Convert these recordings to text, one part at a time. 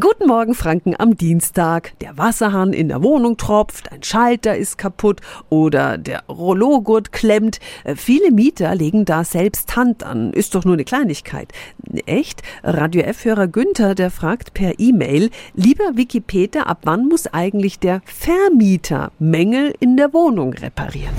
Guten Morgen Franken am Dienstag. Der Wasserhahn in der Wohnung tropft, ein Schalter ist kaputt oder der Rollogurt klemmt. Äh, viele Mieter legen da selbst Hand an. Ist doch nur eine Kleinigkeit. Echt? Radio F-Hörer Günther, der fragt per E-Mail, lieber Wikipedia, ab wann muss eigentlich der Vermieter Mängel in der Wohnung reparieren?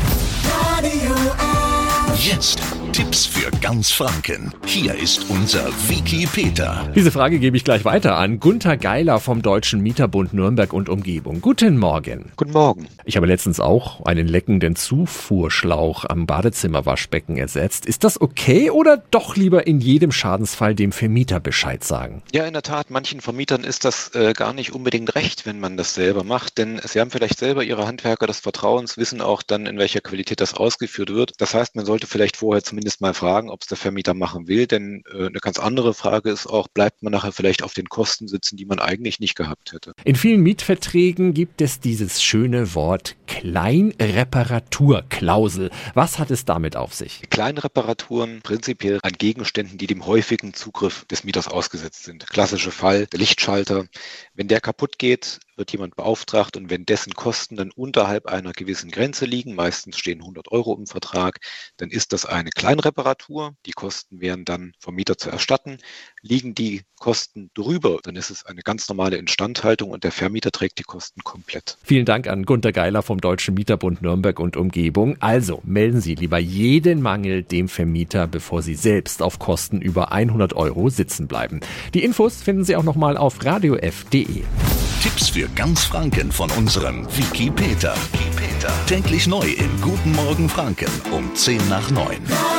Radio F. Jetzt Tipps für ganz Franken. Hier ist unser Wiki Peter. Diese Frage gebe ich gleich weiter an Gunther Geiler vom Deutschen Mieterbund Nürnberg und Umgebung. Guten Morgen. Guten Morgen. Ich habe letztens auch einen leckenden Zufuhrschlauch am Badezimmerwaschbecken ersetzt. Ist das okay oder doch lieber in jedem Schadensfall dem Vermieter Bescheid sagen? Ja, in der Tat, manchen Vermietern ist das äh, gar nicht unbedingt recht, wenn man das selber macht, denn sie haben vielleicht selber ihre Handwerker des Vertrauens, wissen auch dann, in welcher Qualität das ausgeführt wird. Das heißt, man sollte vielleicht vorher zumindest zumindest mal fragen, ob es der Vermieter machen will. Denn äh, eine ganz andere Frage ist auch, bleibt man nachher vielleicht auf den Kosten sitzen, die man eigentlich nicht gehabt hätte. In vielen Mietverträgen gibt es dieses schöne Wort Kleinreparaturklausel. Was hat es damit auf sich? Kleinreparaturen prinzipiell an Gegenständen, die dem häufigen Zugriff des Mieters ausgesetzt sind. Klassische Fall, der Lichtschalter. Wenn der kaputt geht, wird jemand beauftragt und wenn dessen Kosten dann unterhalb einer gewissen Grenze liegen, meistens stehen 100 Euro im Vertrag, dann ist das eine Kleinreparatur. Die Kosten wären dann vom Mieter zu erstatten. Liegen die Kosten drüber, dann ist es eine ganz normale Instandhaltung und der Vermieter trägt die Kosten komplett. Vielen Dank an Gunter Geiler vom Deutschen Mieterbund Nürnberg und Umgebung. Also melden Sie lieber jeden Mangel dem Vermieter, bevor Sie selbst auf Kosten über 100 Euro sitzen bleiben. Die Infos finden Sie auch nochmal auf radiof.de. Tipps für ganz Franken von unserem Wiki Peter. Täglich neu im Guten Morgen Franken um 10 nach 9.